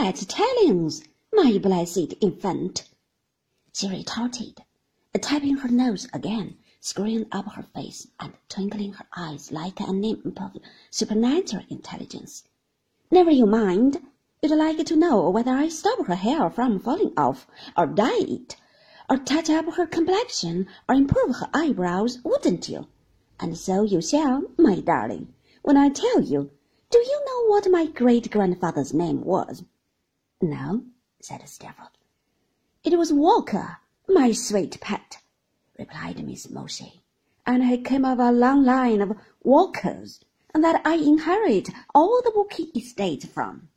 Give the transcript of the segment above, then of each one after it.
fat tellings, my blessed infant, she retorted, tapping her nose again, screwing up her face, and twinkling her eyes like an imp of supernatural intelligence. Never you mind. You'd like to know whether I stop her hair from falling off, or dye it, or touch up her complexion, or improve her eyebrows, wouldn't you? And so you shall, my darling, when I tell you. Do you know what my great grandfather's name was? No, said Steerforth. It was Walker, my sweet pet, replied Miss Mowcher, and he came of a long line of Walkers, and that I inherit all the Walking estate from.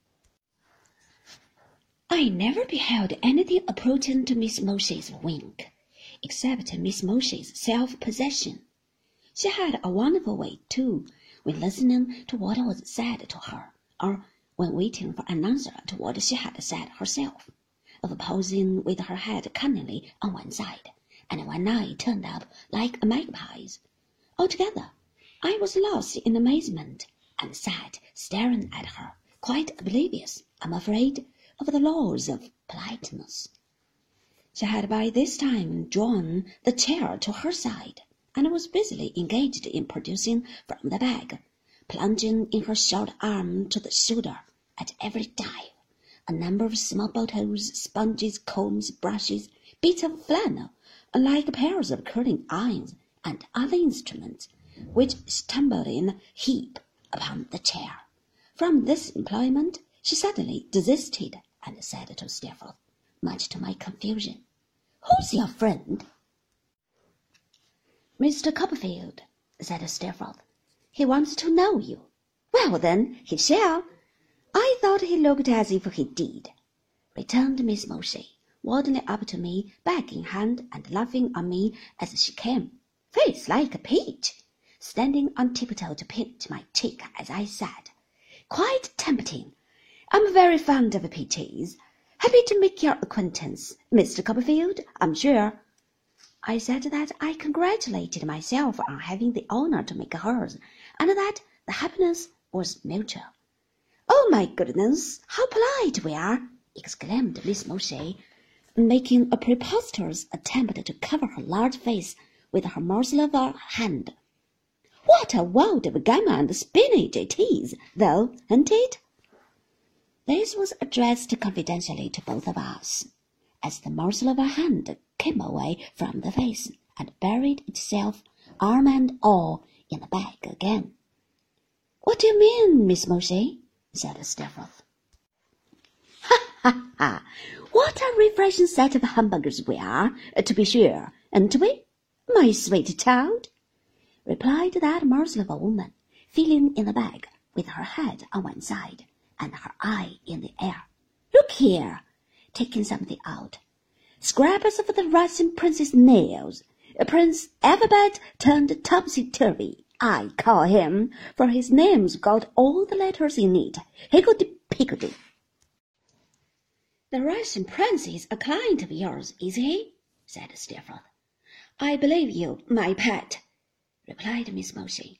I never beheld anything approaching to Miss Mowcher's wink, except Miss Mowcher's self-possession. She had a wonderful way, too, when listening to what was said to her, or when waiting for an answer to what she had said herself, of posing with her head cunningly on one side, and one eye turned up like a magpie's. Altogether, I was lost in amazement, and sat staring at her, quite oblivious, I'm afraid, of the laws of politeness. She had by this time drawn the chair to her side, and was busily engaged in producing from the bag, plunging in her short arm to the shoulder at every dive, a number of small bottles, sponges, combs, brushes, bits of flannel, like pairs of curling irons, and other instruments, which stumbled in a heap upon the chair. From this employment she suddenly desisted and said to Steerforth, much to my confusion, Who's your friend? Mr. Copperfield, said Steerforth. He wants to know you. Well, then, he shall. I thought he looked as if he did, returned Miss Mowcher, waddling up to me, bag in hand, and laughing on me as she came. Face like a peach, standing on tiptoe to pinch my cheek as I said, Quite tempting. I'm very fond of peaches. Happy to make your acquaintance, Mr. Copperfield, I'm sure. I said that I congratulated myself on having the honor to make hers, and that the happiness was mutual. My goodness, how polite we are! exclaimed Miss Mowcher, making a preposterous attempt to cover her large face with her morsel hand. What a world of gamma and spinach it is, though, isn't it? This was addressed confidentially to both of us, as the morsel of a hand came away from the face and buried itself, arm and all, in the bag again. What do you mean, Miss Mowcher? Said Steerforth. Ha, ha, ha! What a refreshing set of hamburgers we are, uh, to be sure, aren't we, my sweet child? replied that a woman, feeling in the bag with her head on one side and her eye in the air. Look here, taking something out. Scraps of the Russian prince's nails. A prince Alphabet turned topsy-turvy. I call him, for his name's got all the letters in it. Higgledy-piggledy. The Russian prince is a client of yours, is he? said Steerforth. I believe you, my pet, replied Miss Mowcher.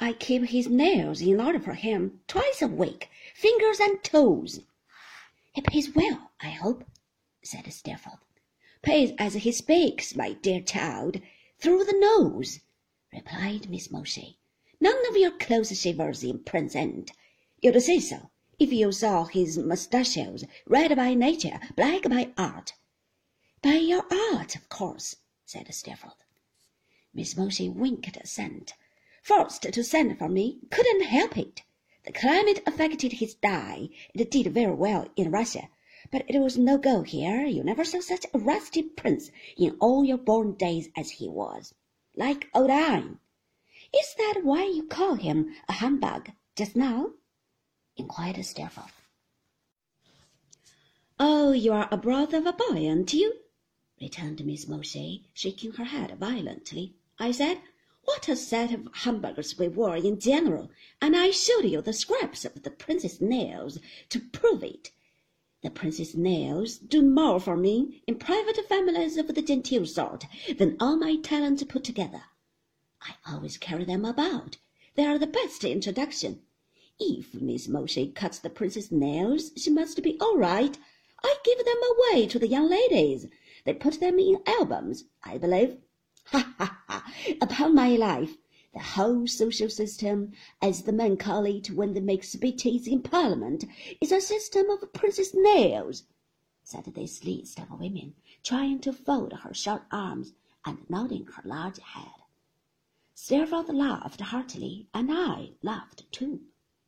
I keep his nails in order for him twice a week, fingers and toes. He pays well, I hope, said Steerforth. Pays as he speaks, my dear child, through the nose, replied Miss Mowcher. None of your close shavers in Prince End. You'd say so if you saw his mustachios, red by nature, black by art. By your art, of course, said Steerforth. Miss Mowcher winked assent. Forced to send for me, couldn't help it. The climate affected his dye. It did very well in Russia, but it was no go here. You never saw such a rusty prince in all your born days as he was. Like old iron. Is that why you call him a humbug just now? inquired Steerforth. Oh, you are a brother of a boy, aren't you? returned Miss Mowcher, shaking her head violently. I said, what a set of hamburgers we were in general, and I showed you the scraps of the prince's nails to prove it. The prince's nails do more for me in private families of the genteel sort than all my talents put together. I always carry them about. They are the best introduction. If Miss Mowcher cuts the princess' nails, she must be all right. I give them away to the young ladies. They put them in albums, I believe. Ha, ha, ha! Upon my life, the whole social system, as the men call it when they make speeches in Parliament, is a system of princess' nails, said this list of women, trying to fold her short arms and nodding her large head. Steerforth laughed heartily, and I laughed too.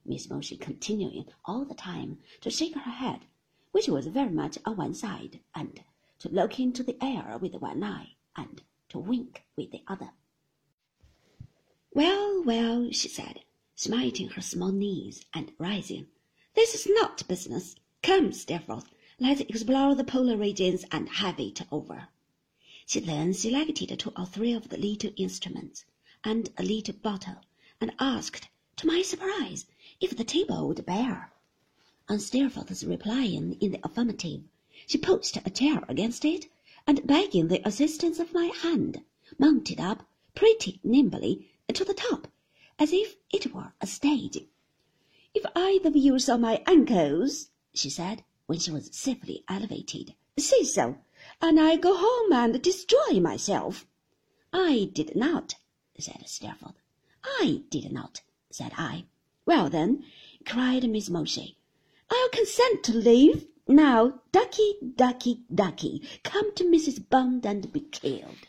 Miss Mowcher continuing all the time to shake her head, which was very much on one side, and to look into the air with one eye, and to wink with the other. Well, well, she said, smiting her small knees and rising. This is not business. Come, Steerforth, let's explore the polar regions and have it over. She then selected two or three of the little instruments and a little bottle, and asked, to my surprise, if the table would bear. On Steerforth's replying in the affirmative, she pushed a chair against it, and begging the assistance of my hand, mounted up pretty nimbly to the top, as if it were a stage. If either of you saw my ankles, she said, when she was safely elevated, say so, and I go home and destroy myself. I did not, said Steerforth. I did not, said I. Well, then, cried Miss Mowcher, I'll consent to leave. Now, ducky, ducky, ducky, come to Mrs. Bond and be killed.